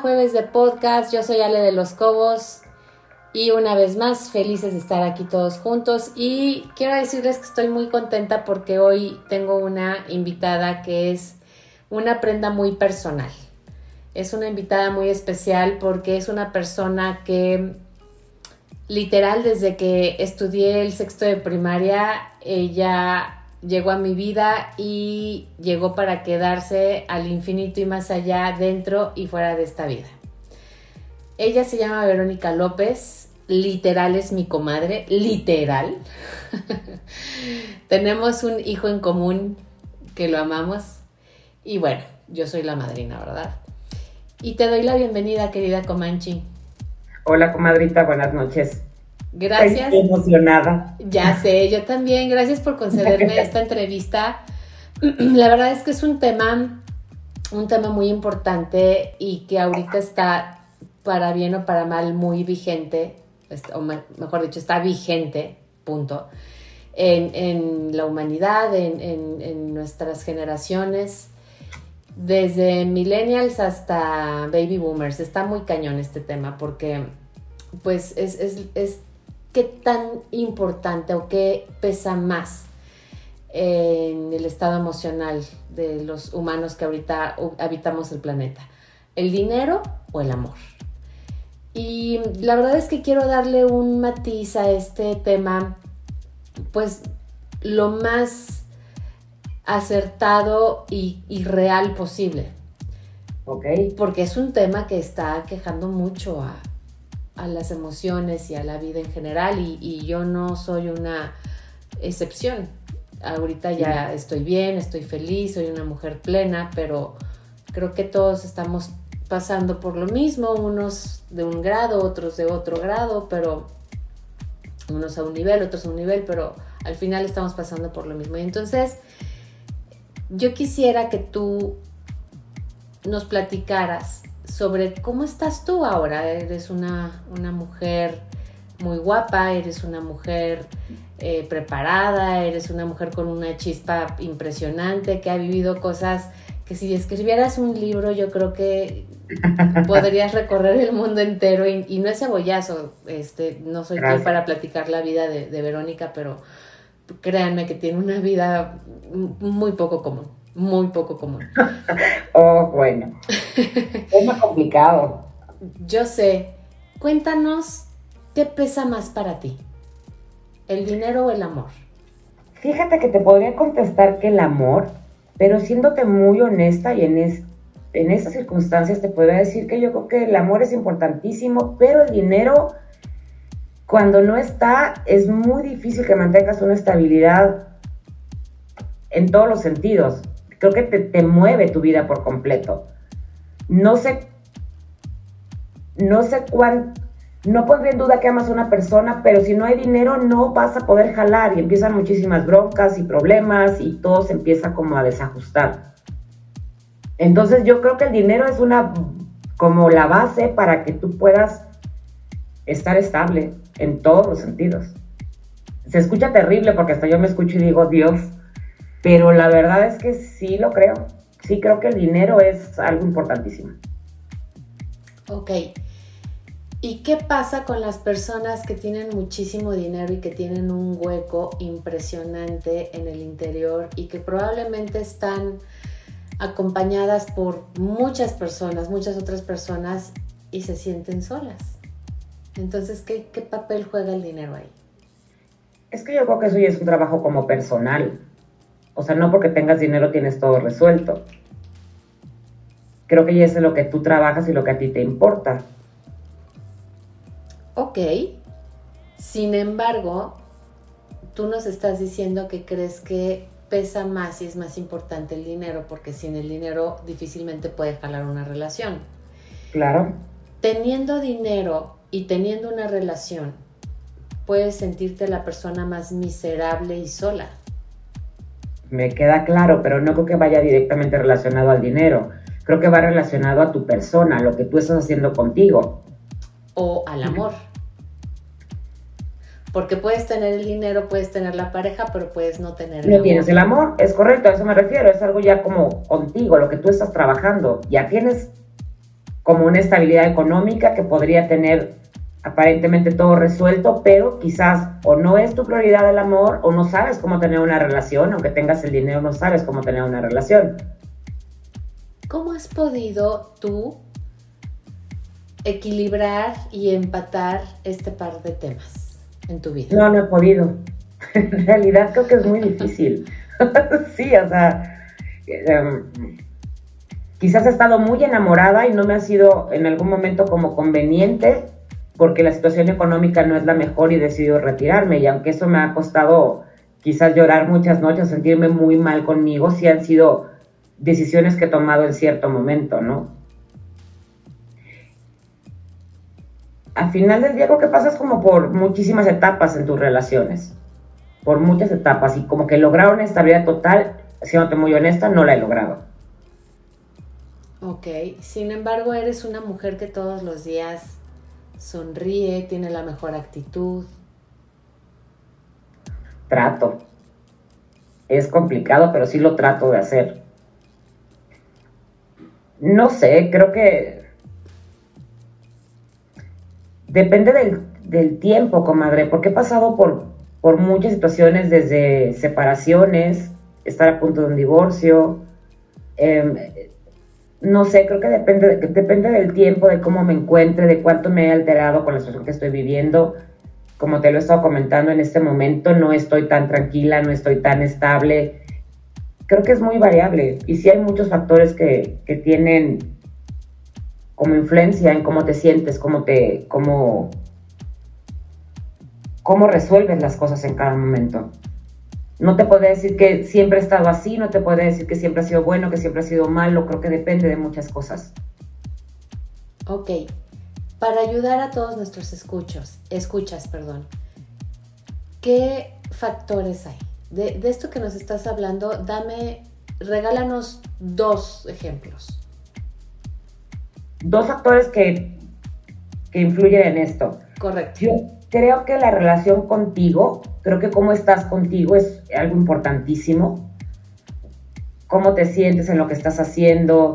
Jueves de Podcast. Yo soy Ale de los Cobos y una vez más felices de estar aquí todos juntos y quiero decirles que estoy muy contenta porque hoy tengo una invitada que es una prenda muy personal. Es una invitada muy especial porque es una persona que literal desde que estudié el sexto de primaria ella llegó a mi vida y llegó para quedarse al infinito y más allá, dentro y fuera de esta vida. Ella se llama Verónica López, literal es mi comadre, literal. Tenemos un hijo en común que lo amamos y bueno, yo soy la madrina, ¿verdad? Y te doy la bienvenida, querida Comanchi. Hola, comadrita, buenas noches. Gracias. Estoy emocionada. Ya sé, yo también. Gracias por concederme esta entrevista. La verdad es que es un tema, un tema muy importante y que ahorita está, para bien o para mal, muy vigente, o mejor dicho, está vigente, punto, en, la humanidad, en, en, nuestras generaciones, desde millennials hasta baby boomers. Está muy cañón este tema porque pues es, es, es qué tan importante o qué pesa más en el estado emocional de los humanos que ahorita habitamos el planeta, el dinero o el amor. Y la verdad es que quiero darle un matiz a este tema, pues lo más acertado y, y real posible. Ok. Porque es un tema que está quejando mucho a, a las emociones y a la vida en general y, yo no soy una excepción. Ahorita ya estoy bien, estoy feliz, soy una mujer plena, pero creo que todos estamos pasando por lo mismo, unos de un grado, otros de otro grado, pero unos a un nivel, otros a un nivel, pero al final estamos pasando por lo mismo. Y entonces, yo quisiera que tú nos platicaras sobre cómo estás tú ahora. Eres una, mujer muy guapa, eres una mujer eh, preparada, eres una mujer con una chispa impresionante, que ha vivido cosas que si escribieras un libro yo creo que podrías recorrer el mundo entero. Y, no es cebollazo, este, no soy quien para platicar la vida de, de Verónica, pero créanme que tiene una vida muy poco común muy poco común. oh, bueno. es más complicado. Yo sé. Cuéntanos qué pesa más para ti, el dinero o el amor. Fíjate que te podría contestar que el amor, pero siéndote muy honesta y en, en esas circunstancias te podría decir que yo creo que el amor es importantísimo, pero el dinero, cuando no está, es muy difícil que mantengas una estabilidad en todos los sentidos creo que te, mueve tu vida por completo. No sé, no sé cuán, no pondría en duda que amas a una persona, pero si no hay dinero no vas a poder jalar y empiezan muchísimas broncas y problemas y todo se empieza como a desajustar. Entonces yo creo que el dinero es una, como la base para que tú puedas estar estable en todos los sentidos. Se escucha terrible porque hasta yo me escucho y digo, Dios, pero la verdad es que sí lo creo. Sí creo que el dinero es algo importantísimo. Ok. ¿Y qué pasa con las personas que tienen muchísimo dinero y que tienen un hueco impresionante en el interior y que probablemente están acompañadas por muchas personas, muchas otras personas y se sienten solas? Entonces, ¿qué, qué papel juega el dinero ahí? Es que yo creo que eso ya es un trabajo como personal. O sea, no porque tengas dinero tienes todo resuelto. Creo que ya es lo que tú trabajas y lo que a ti te importa. Ok. Sin embargo, tú nos estás diciendo que crees que pesa más y es más importante el dinero, porque sin el dinero difícilmente puede jalar una relación. Claro. Teniendo dinero y teniendo una relación, puedes sentirte la persona más miserable y sola me queda claro, pero no creo que vaya directamente relacionado al dinero. Creo que va relacionado a tu persona, lo que tú estás haciendo contigo. O al amor. Porque puedes tener el dinero, puedes tener la pareja, pero puedes no tener el no tienes el amor, es correcto, a eso me refiero. Es algo ya como contigo, lo que tú estás trabajando. Ya tienes como una estabilidad económica que podría tener aparentemente todo resuelto, pero quizás o no es tu prioridad el amor o no sabes cómo tener una relación, aunque tengas el dinero no sabes cómo tener una relación. ¿Cómo has podido tú equilibrar y empatar este par de temas en tu vida? No, no he podido. En realidad creo que es muy difícil. sí, o sea, em, quizás he estado muy enamorada y no me ha sido en algún momento como conveniente porque la situación económica no es la mejor y he decidido retirarme. Y aunque eso me ha costado quizás llorar muchas noches, sentirme muy mal conmigo, sí han sido decisiones que he tomado en cierto momento, ¿no? Al final del día creo que pasas como por muchísimas etapas en tus relaciones, por muchas etapas, y como que lograr una estabilidad total, siéndote muy honesta, no la he logrado. Ok, sin embargo eres una mujer que todos los días sonríe, tiene la mejor actitud. Trato. Es complicado, pero sí lo trato de hacer. No sé, creo que depende del, tiempo, comadre, porque he pasado por, por muchas situaciones desde separaciones, estar a punto de un divorcio, eh, no sé, creo que depende, depende del tiempo, de cómo me encuentre, de cuánto me he alterado con la situación que estoy viviendo. Como te lo he estado comentando en este momento, no estoy tan tranquila, no estoy tan estable. Creo que es muy variable y sí hay muchos factores que, que tienen como influencia en cómo te sientes, cómo te, cómo, cómo resuelves las cosas en cada momento. No te puedo decir que siempre he estado así, no te puedo decir que siempre ha sido bueno, que siempre ha sido malo, creo que depende de muchas cosas. Ok, para ayudar a todos nuestros escuchos, escuchas, perdón, ¿qué factores hay? De, esto que nos estás hablando, dame, regálanos dos ejemplos. Dos factores que, que influyen en esto. Correcto. Yo creo que la relación contigo Creo que cómo estás contigo es algo importantísimo. Cómo te sientes en lo que estás haciendo,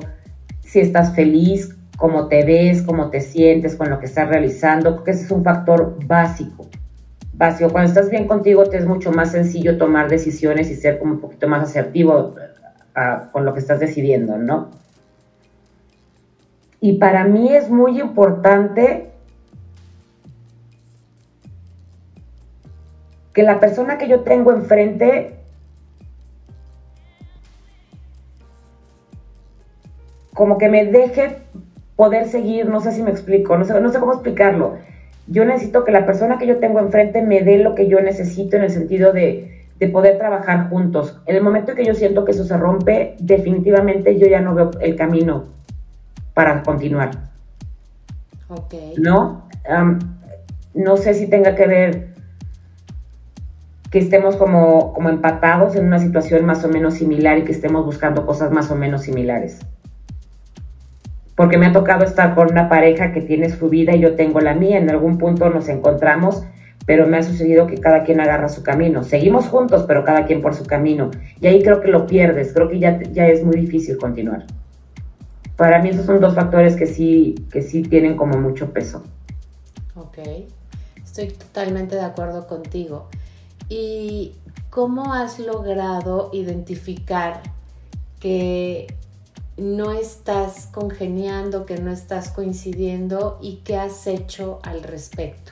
si estás feliz, cómo te ves, cómo te sientes con lo que estás realizando. Creo que ese es un factor básico. Básico. Cuando estás bien contigo te es mucho más sencillo tomar decisiones y ser un poquito más asertivo ah, con lo que estás decidiendo, ¿no? Y para mí es muy importante que la persona que yo tengo enfrente como que me deje poder seguir, no sé si me explico, no sé, no sé cómo explicarlo. Yo necesito que la persona que yo tengo enfrente me dé lo que yo necesito en el sentido de, de poder trabajar juntos. En el momento en que yo siento que eso se rompe, definitivamente yo ya no veo el camino para continuar. Ok. ¿No? no sé si tenga que ver que estemos como, como empatados en una situación más o menos similar y que estemos buscando cosas más o menos similares. Porque me ha tocado estar con una pareja que tiene su vida y yo tengo la mía. En algún punto nos encontramos, pero me ha sucedido que cada quien agarra su camino. Seguimos juntos, pero cada quien por su camino. Y ahí creo que lo pierdes, creo que ya, ya es muy difícil continuar. Para mí esos son dos factores que sí, que sí tienen como mucho peso. Ok, estoy totalmente de acuerdo contigo. ¿Y cómo has logrado identificar que no estás congeniando, que no estás coincidiendo y qué has hecho al respecto?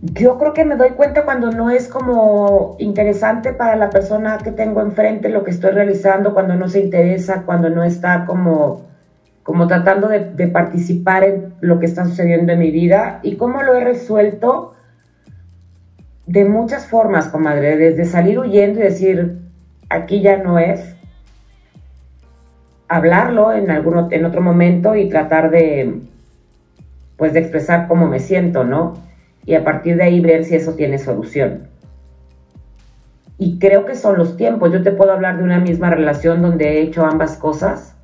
Yo creo que me doy cuenta cuando no es como interesante para la persona que tengo enfrente lo que estoy realizando, cuando no se interesa, cuando no está como, como tratando de, de participar en lo que está sucediendo en mi vida y cómo lo he resuelto de muchas formas, comadre, desde salir huyendo y decir, aquí ya no es, hablarlo en, algún, en otro momento y tratar de, pues, de expresar cómo me siento, ¿no? Y a partir de ahí ver si eso tiene solución. Y creo que son los tiempos. Yo te puedo hablar de una misma relación donde he hecho ambas cosas,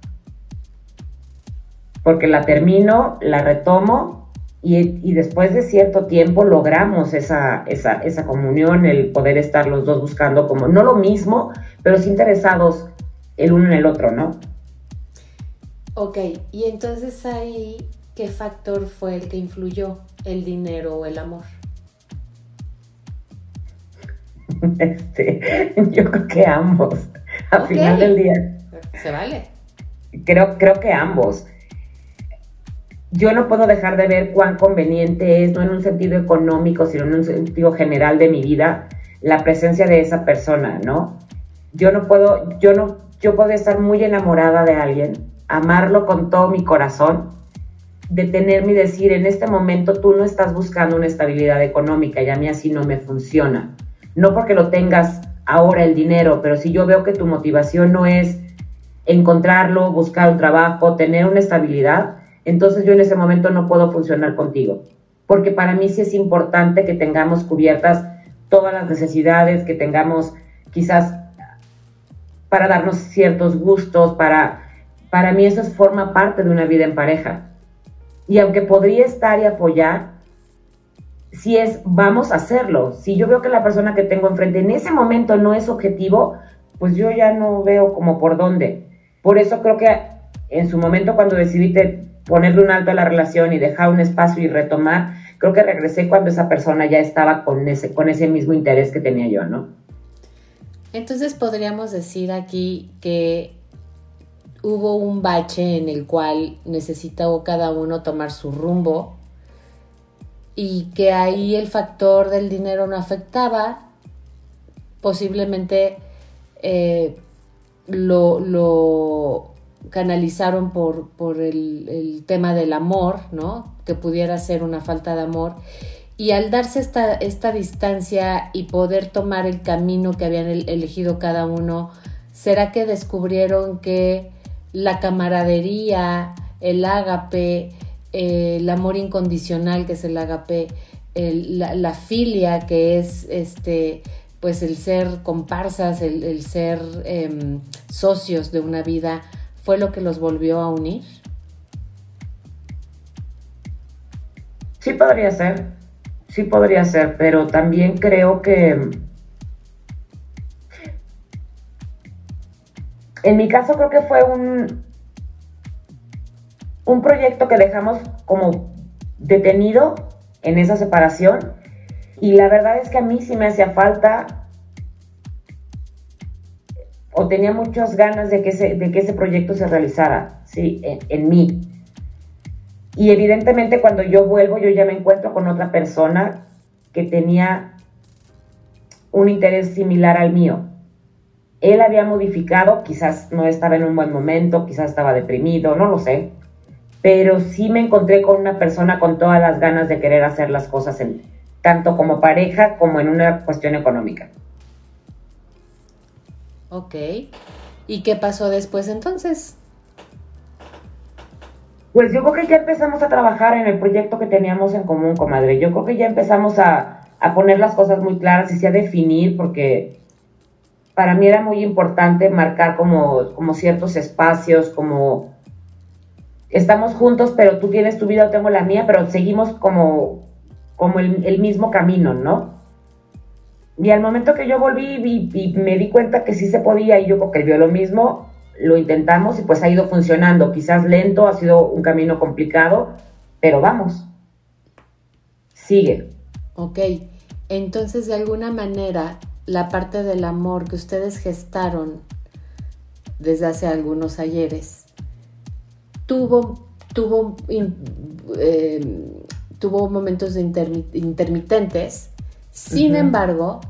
porque la termino, la retomo y, después de cierto tiempo logramos esa, esa, esa, comunión, el poder estar los dos buscando como, no lo mismo, pero sí interesados el uno en el otro, ¿no? Ok, y entonces ahí, ¿qué factor fue el que influyó? ¿El dinero o el amor? Este, yo creo que ambos, al final del día. Se vale. Creo, creo que ambos. Yo no puedo dejar de ver cuán conveniente es, no en un sentido económico, sino en un sentido general de mi vida, la presencia de esa persona, ¿no? Yo no puedo, yo no, yo puedo estar muy enamorada de alguien, amarlo con todo mi corazón, detenerme y decir, en este momento tú no estás buscando una estabilidad económica y a mí así no me funciona. No porque lo tengas ahora el dinero, pero si yo veo que tu motivación no es encontrarlo, buscar un trabajo, tener una estabilidad, entonces yo en ese momento no puedo funcionar contigo. Porque para mí sí es importante que tengamos cubiertas todas las necesidades, que tengamos quizás para darnos ciertos gustos, para para mí eso forma parte de una vida en pareja. Y aunque podría estar y apoyar, si es, vamos a hacerlo. Si yo veo que la persona que tengo enfrente en ese momento no es objetivo, pues yo ya no veo como por dónde. Por eso creo que en su momento cuando decidí ponerle un alto a la relación y dejar un espacio y retomar, creo que regresé cuando esa persona ya estaba con ese, con ese mismo interés que tenía yo, ¿no? Entonces podríamos decir aquí que hubo un bache en el cual necesitó cada uno tomar su rumbo y que ahí el factor del dinero no afectaba, posiblemente eh, lo, canalizaron por, por el, tema del amor, ¿no? Que pudiera ser una falta de amor. Y al darse esta, esta distancia y poder tomar el camino que habían elegido cada uno, ¿será que descubrieron que la camaradería, el ágape, el amor incondicional que es el ágape, la, filia que es este pues el ser comparsas, el, ser em, socios de una vida, fue lo que los volvió a unir? Sí podría ser, sí podría ser, pero también creo que En mi caso creo que fue un, un proyecto que dejamos como detenido en esa separación y la verdad es que a mí sí me hacía falta o tenía muchas ganas de que ese, de que ese proyecto se realizara, ¿sí? En, en, mí. Y evidentemente cuando yo vuelvo yo ya me encuentro con otra persona que tenía un interés similar al mío él había modificado, quizás no estaba en un buen momento, quizás estaba deprimido, no lo sé, pero sí me encontré con una persona con todas las ganas de querer hacer las cosas, en, tanto como pareja como en una cuestión económica. Ok. ¿Y qué pasó después entonces? Pues yo creo que ya empezamos a trabajar en el proyecto que teníamos en común, comadre. Yo creo que ya empezamos a, a poner las cosas muy claras y sí a definir, porque para mí era muy importante marcar como, como ciertos espacios, como estamos juntos, pero tú tienes tu vida, yo tengo la mía, pero seguimos como, como el, mismo camino, ¿no? Y al momento que yo volví y, me di cuenta que sí se podía y yo porque vio lo mismo, lo intentamos y pues ha ido funcionando. Quizás lento, ha sido un camino complicado, pero vamos. Sigue. Ok, entonces de alguna manera la parte del amor que ustedes gestaron desde hace algunos ayeres tuvo, tuvo, em, tuvo momentos intermitentes. Sin embargo,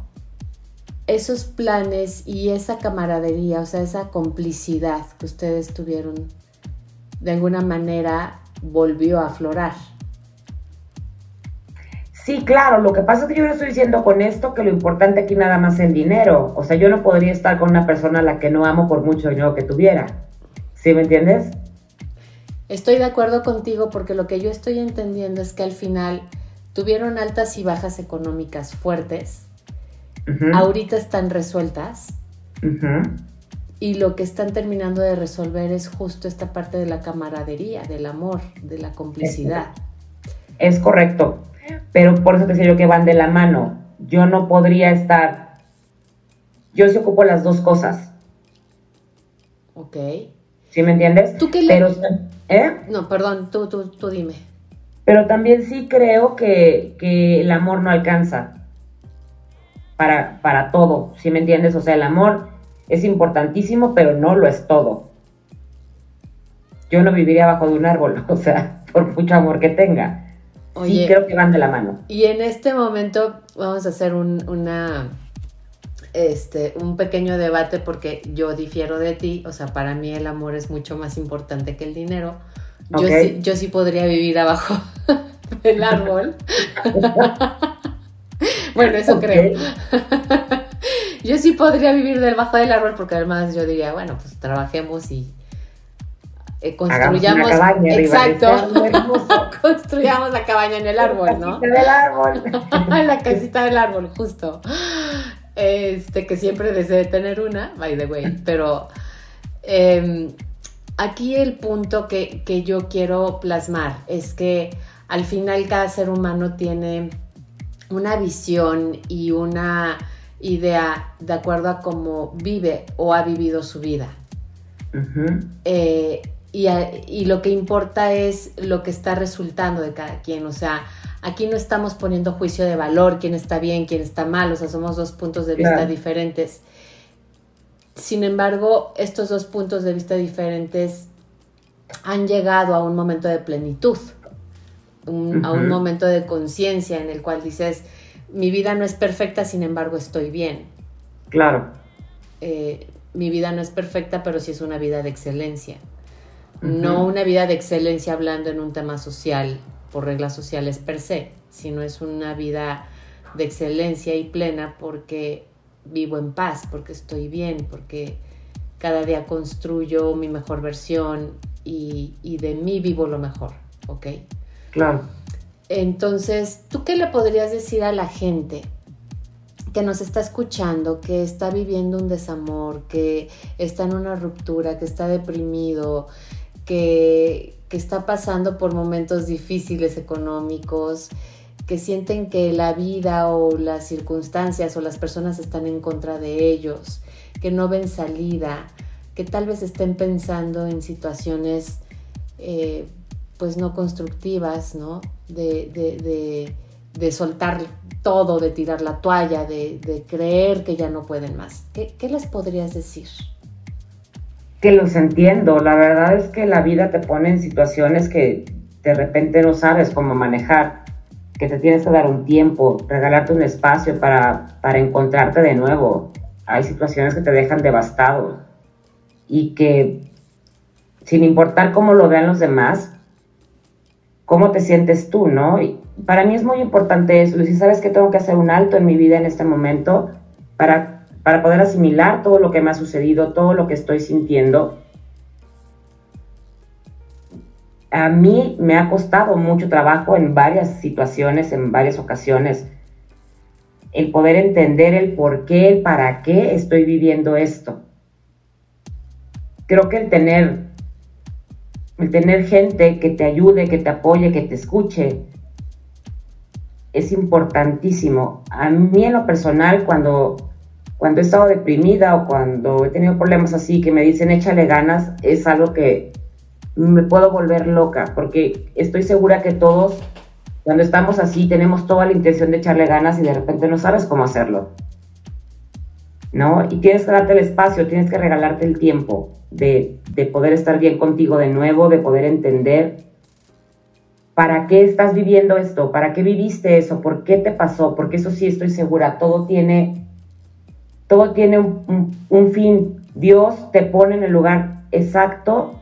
esos planes y esa camaradería, o sea, esa complicidad que ustedes tuvieron, de alguna manera volvió a aflorar. Sí, claro, lo que pasa es que yo le estoy diciendo con esto que lo importante aquí nada más es el dinero. O sea, yo no podría estar con una persona a la que no amo por mucho dinero que tuviera. ¿Sí me entiendes? Estoy de acuerdo contigo porque lo que yo estoy entendiendo es que al final tuvieron altas y bajas económicas fuertes. Ahorita están resueltas. Y lo que están terminando de resolver es justo esta parte de la camaradería, del amor, de la complicidad. Es correcto. Pero por eso te decía yo que van de la mano. Yo no podría estar. Yo se ocupo las dos cosas. Ok. ¿Sí me entiendes? ¿Tú qué le... Pero, ¿eh? No, perdón, tú, tú, tú dime. Pero también sí creo que, que el amor no alcanza para, para todo, ¿sí me entiendes? O sea, el amor es importantísimo, pero no lo es todo. Yo no viviría bajo de un árbol, o sea, por mucho amor que tenga. sí, creo que van de la mano. Y en este momento vamos a hacer un, una, este, un pequeño debate porque yo difiero de ti, o sea, para mí el amor es mucho más importante que el dinero. Yo, sí, yo sí podría vivir abajo del árbol. bueno, eso creo. yo sí podría vivir debajo del árbol porque además yo diría, bueno, pues trabajemos y eh, construyamos. Una cabaña exacto. construyamos la cabaña en el árbol, ¿no? La del árbol. la casita del árbol, justo. Este, que siempre desee tener una, by the way. Pero em, aquí el punto que, que yo quiero plasmar es que al final cada ser humano tiene una visión y una idea de acuerdo a cómo vive o ha vivido su vida. Eh, y, y, lo que importa es lo que está resultando de cada quien. O sea, aquí no estamos poniendo juicio de valor, quién está bien, quién está mal. O sea, somos dos puntos de vista diferentes. Sin embargo, estos dos puntos de vista diferentes han llegado a un momento de plenitud, a un momento de conciencia en el cual dices, mi vida no es perfecta, sin embargo estoy bien. Claro. Eh, mi vida no es perfecta, pero sí es una vida de excelencia. No una vida de excelencia hablando en un tema social, por reglas sociales per se, sino es una vida de excelencia y plena porque vivo en paz, porque estoy bien, porque cada día construyo mi mejor versión y, y de mí vivo lo mejor, ¿ok? Claro. Entonces, ¿tú qué le podrías decir a la gente que nos está escuchando, que está viviendo un desamor, que está en una ruptura, que está deprimido, que, está pasando por momentos difíciles económicos, que sienten que la vida o las circunstancias o las personas están en contra de ellos, que no ven salida, que tal vez estén pensando en situaciones eh, pues no constructivas, ¿no? De, soltar todo, de tirar la toalla, de, creer que ya no pueden más. ¿Qué, les podrías decir? Que los entiendo. La verdad es que la vida te pone en situaciones que de repente no sabes cómo manejar, que te tienes que dar un tiempo, regalarte un espacio para, para encontrarte de nuevo. Hay situaciones que te dejan devastado y que sin importar cómo lo vean los demás, cómo te sientes tú, ¿no? Y para mí es muy importante eso, si sabes que tengo que hacer un alto en mi vida en este momento para, para poder asimilar todo lo que me ha sucedido, todo lo que estoy sintiendo. A mí me ha costado mucho trabajo en varias situaciones, en varias ocasiones, el poder entender el por qué, el para qué estoy viviendo esto. Creo que el tener el tener gente que te ayude, que te apoye, que te escuche, es importantísimo. A mí en lo personal, cuando, cuando he estado deprimida o cuando he tenido problemas así, que me dicen échale ganas, es algo que me puedo volver loca, porque estoy segura que todos, cuando estamos así, tenemos toda la intención de echarle ganas y de repente no sabes cómo hacerlo. ¿No? Y tienes que darte el espacio, tienes que regalarte el tiempo de, poder estar bien contigo de nuevo, de poder entender para qué estás viviendo esto, para qué viviste eso, por qué te pasó, porque eso sí estoy segura, todo tiene, todo tiene un, fin. Dios te pone en el lugar exacto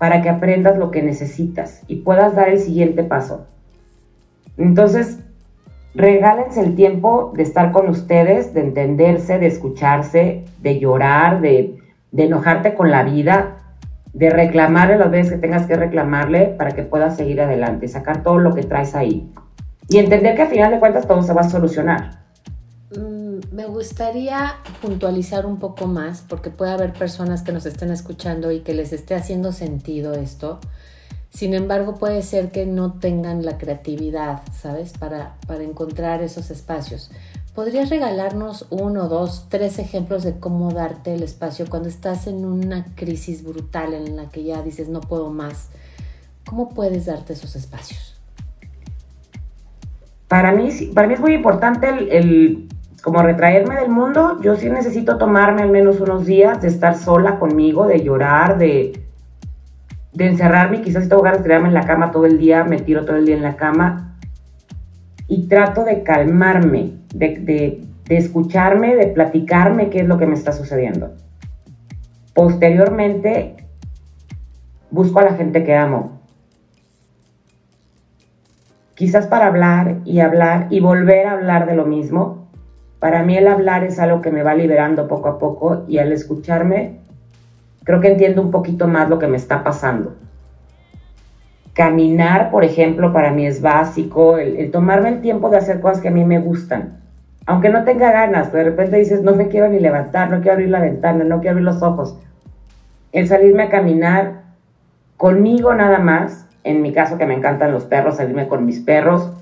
para que aprendas lo que necesitas y puedas dar el siguiente paso. Entonces, regálense el tiempo de estar con ustedes, de entenderse, de escucharse, de llorar, de, de enojarte con la vida, de reclamarle las veces que tengas que reclamarle para que puedas seguir adelante, sacar todo lo que traes ahí. Y entender que al final de cuentas todo se va a solucionar. Mm, me gustaría puntualizar un poco más, porque puede haber personas que nos estén escuchando y que les esté haciendo sentido esto. Sin embargo, puede ser que no tengan la creatividad, ¿sabes? Para, para encontrar esos espacios. ¿Podrías regalarnos uno, dos, tres ejemplos de cómo darte el espacio cuando estás en una crisis brutal en la que ya dices no puedo más? ¿Cómo puedes darte esos espacios? Para mí, para mí es muy importante el, como retraerme del mundo. Yo sí necesito tomarme al menos unos días de estar sola conmigo, de llorar, de, de encerrarme. Quizás si tengo ganas de tirarme en la cama todo el día, me tiro todo el día en la cama. Y trato de calmarme, de, de escucharme, de platicarme qué es lo que me está sucediendo. Posteriormente, busco a la gente que amo quizás para hablar y hablar y volver a hablar de lo mismo. Para mí el hablar es algo que me va liberando poco a poco y al escucharme creo que entiendo un poquito más lo que me está pasando. Caminar, por ejemplo, para mí es básico, el, tomarme el tiempo de hacer cosas que a mí me gustan. Aunque no tenga ganas, de repente dices, no me quiero ni levantar, no quiero abrir la ventana, no quiero abrir los ojos. El salirme a caminar conmigo nada más en mi caso que me encantan los perros, salirme con mis perros,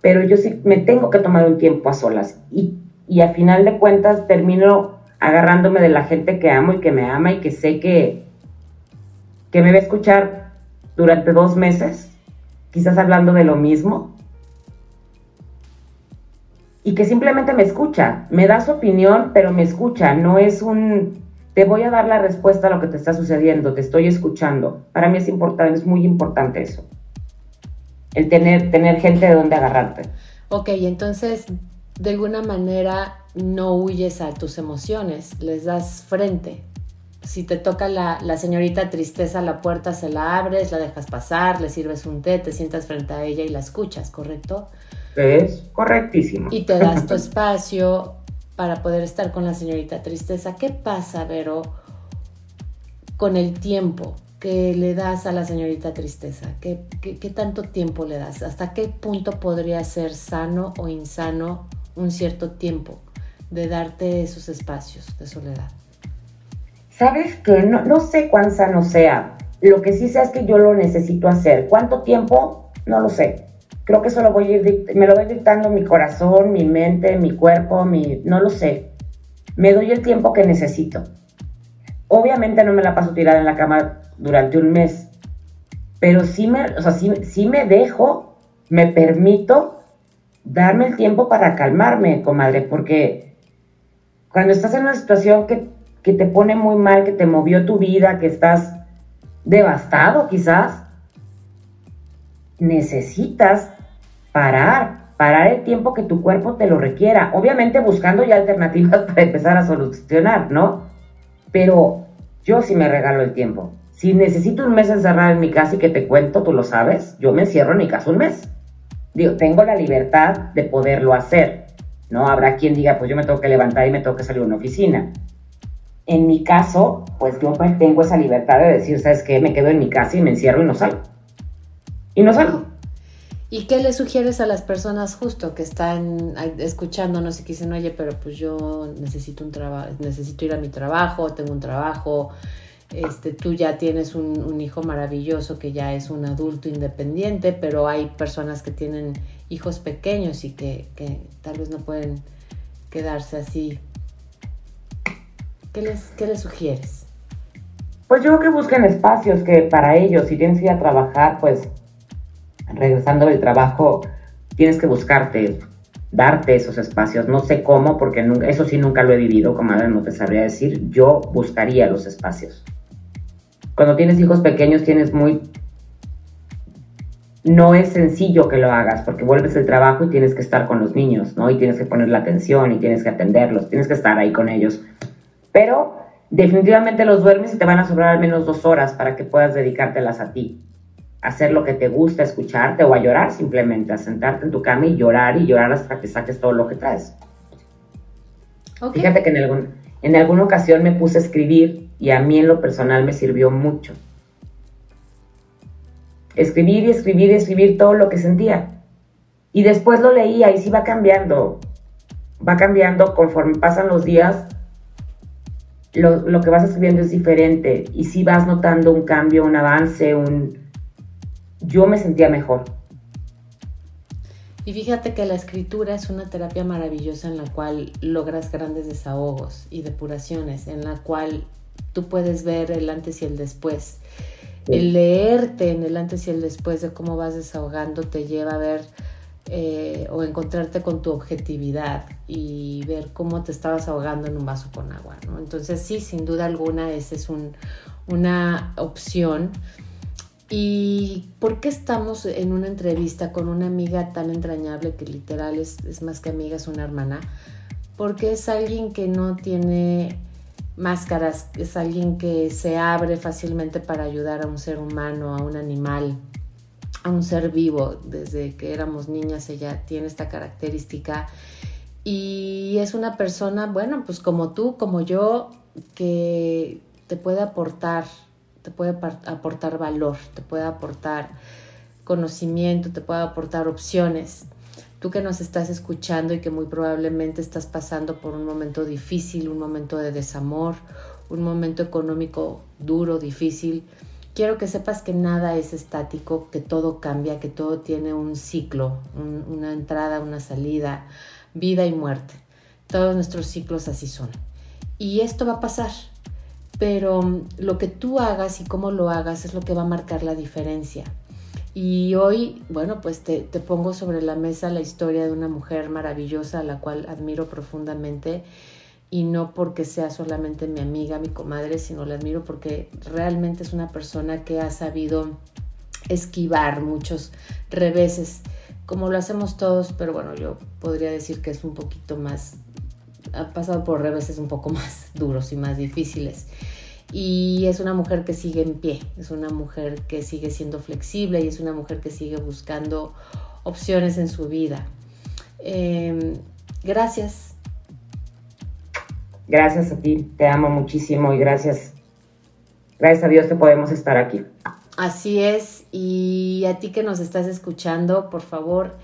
pero yo sí me tengo que tomar un tiempo a solas y, y a final de cuentas termino agarrándome de la gente que amo y que me ama y que sé que, que me va a escuchar durante dos meses, quizás hablando de lo mismo, y que simplemente me escucha, me da su opinión, pero me escucha, no es un te voy a dar la respuesta a lo que te está sucediendo, te estoy escuchando. Para mí es importante, es muy importante eso. El tener, tener gente de donde agarrarte. Ok, entonces de alguna manera no huyes a tus emociones, les das frente. Si te toca la, la, señorita tristeza a la puerta, se la abres, la dejas pasar, le sirves un té, te sientas frente a ella y la escuchas, ¿correcto? Es correctísimo. Y te das tu espacio, para poder estar con la señorita tristeza. ¿Qué pasa, Vero, con el tiempo que le das a la señorita tristeza? ¿Qué, qué, tanto tiempo le das? ¿Hasta qué punto podría ser sano o insano un cierto tiempo de darte esos espacios de soledad? ¿Sabes qué? No, no sé cuán sano sea. Lo que sí sé es que yo lo necesito hacer. ¿Cuánto tiempo? No lo sé creo que eso lo voy a ir, me lo voy dictando mi corazón, mi mente, mi cuerpo, mi, no lo sé. Me doy el tiempo que necesito. Obviamente no me la paso tirada en la cama durante un mes, pero sí me, o sea, sí, me dejo, me permito darme el tiempo para calmarme, comadre, porque cuando estás en una situación que, que te pone muy mal, que te movió tu vida, que estás devastado quizás, necesitas parar, parar el tiempo que tu cuerpo te lo requiera, obviamente buscando ya alternativas para empezar a solucionar, ¿no? Pero yo sí me regalo el tiempo. Si necesito un mes encerrado en mi casa y que te cuento, tú lo sabes, yo me encierro en mi casa un mes. Digo, tengo la libertad de poderlo hacer. No habrá quien diga, pues yo me tengo que levantar y me tengo que salir a una oficina. En mi caso, pues yo tengo esa libertad de decir, ¿sabes qué? Me quedo en mi casa y me encierro y no salgo y no salgo. ¿Y qué le sugieres a las personas justo que están escuchándonos y que dicen, oye, pero pues yo necesito un trabajo, necesito ir a mi trabajo, tengo un trabajo, este, tú ya tienes un, hijo maravilloso que ya es un adulto independiente, pero hay personas que tienen hijos pequeños y que, tal vez no pueden quedarse así. ¿Qué les, qué les sugieres? Pues yo creo que busquen espacios que para ellos, si tienes que ir a trabajar, pues regresando del trabajo, tienes que buscarte, darte esos espacios. No sé cómo, porque eso sí nunca lo he vivido, como ahora no te sabría decir. Yo buscaría los espacios. Cuando tienes hijos pequeños tienes muy... No es sencillo que lo hagas, porque vuelves del trabajo y tienes que estar con los niños, ¿no? Y tienes que poner la atención y tienes que atenderlos, tienes que estar ahí con ellos. Pero definitivamente los duermes y te van a sobrar al menos dos horas para que puedas dedicártelas a ti hacer lo que te gusta, escucharte o a llorar simplemente, a sentarte en tu cama y llorar y llorar hasta que saques todo lo que traes. Fíjate que en, algún, en alguna ocasión me puse a escribir y a mí en lo personal me sirvió mucho. Escribir y escribir y escribir todo lo que sentía. Y después lo leía y sí va cambiando. Va cambiando conforme pasan los días. Lo, lo que vas escribiendo es diferente y sí vas notando un cambio, un avance, un, yo me sentía mejor. Y fíjate que la escritura es una terapia maravillosa en la cual logras grandes desahogos y depuraciones, en la cual tú puedes ver el antes y el después. El leerte en el antes y el después de cómo vas desahogando te lleva a ver eh, o encontrarte con tu objetividad y ver cómo te estabas ahogando en un vaso con agua. ¿no? Entonces sí, sin duda alguna, esa es un, una opción. ¿Y por qué estamos en una entrevista con una amiga tan entrañable que literal es, más que amiga, es una hermana? Porque es alguien que no tiene máscaras, es alguien que se abre fácilmente para ayudar a un ser humano, a un animal, a un ser vivo. Desde que éramos niñas ella tiene esta característica y es una persona, bueno, pues como tú, como yo, que te puede aportar, te puede aportar valor, te puede aportar conocimiento, te puede aportar opciones. Tú que nos estás escuchando y que muy probablemente estás pasando por un momento difícil, un momento de desamor, un momento económico duro, difícil, quiero que sepas que nada es estático, que todo cambia, que todo tiene un ciclo, una entrada, una salida, vida y muerte. Todos nuestros ciclos así son. Y esto va a pasar, pero mm, lo que tú hagas y cómo lo hagas es lo que va a marcar la diferencia. Y hoy, bueno, pues te, te, pongo sobre la mesa la historia de una mujer maravillosa a la cual admiro profundamente y no porque sea solamente mi amiga, mi comadre, sino la admiro porque realmente es una persona que ha sabido esquivar muchos reveses, como lo hacemos todos, pero bueno, yo podría decir que es un poquito más, ha pasado por reveses un poco más duros y más difíciles. Y es una mujer que sigue en pie, es una mujer que sigue siendo flexible y es una mujer que sigue buscando opciones en su vida. Eh, gracias Gracias a ti, te amo muchísimo y gracias, gracias a Dios que podemos estar aquí. Así es, y a ti que nos estás escuchando, por favor,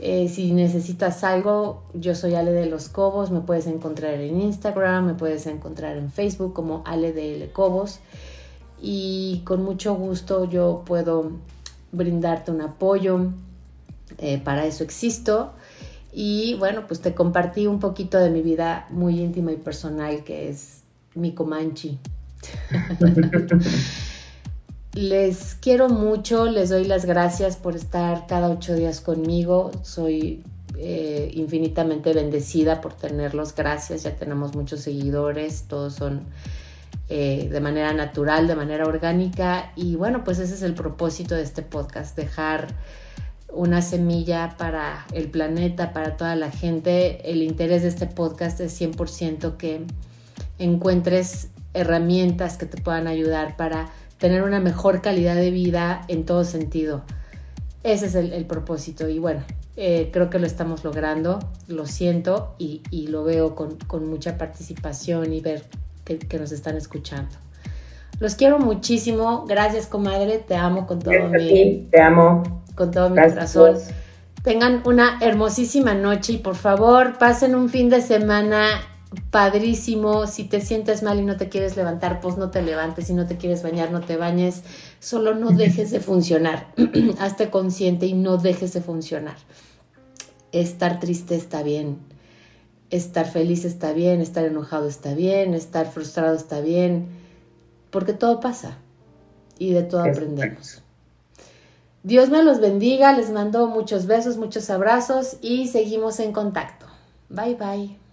eh, si necesitas algo, yo soy Ale de los Cobos, me puedes encontrar en Instagram, me puedes encontrar en Facebook como Ale de Cobos y con mucho gusto yo puedo brindarte un apoyo, eh, para eso existo y bueno, pues te compartí un poquito de mi vida muy íntima y personal, que es mi Comanche. les quiero mucho, les doy las gracias por estar cada ocho días conmigo. Soy eh, infinitamente bendecida por tenerlos. Gracias, ya tenemos muchos seguidores, todos son eh, de manera natural, de manera orgánica. Y bueno, pues ese es el propósito de este podcast, dejar una semilla para el planeta, para toda la gente. El interés de este podcast es 100% que encuentres herramientas que te puedan ayudar para tener una mejor calidad de vida en todo sentido. Ese es el, propósito y bueno, eh, creo que lo estamos logrando, lo siento y, lo veo con, mucha participación y ver que, que, nos están escuchando. Los quiero muchísimo, gracias comadre, te amo con todo mi... te amo con todo mi corazón. Tengan una hermosísima noche y por favor pasen un fin de semana padrísimo. Si te sientes mal y no te quieres levantar, pues no te levantes. Si no te quieres bañar, no te bañes. Solo no dejes de funcionar. Hazte consciente y no dejes de funcionar. Estar triste está bien. Estar feliz está bien. Estar enojado está bien. Estar frustrado está bien. Porque todo pasa. Y de todo aprendemos. Dios me los bendiga, les mando muchos besos, muchos abrazos y seguimos en contacto. Bye bye.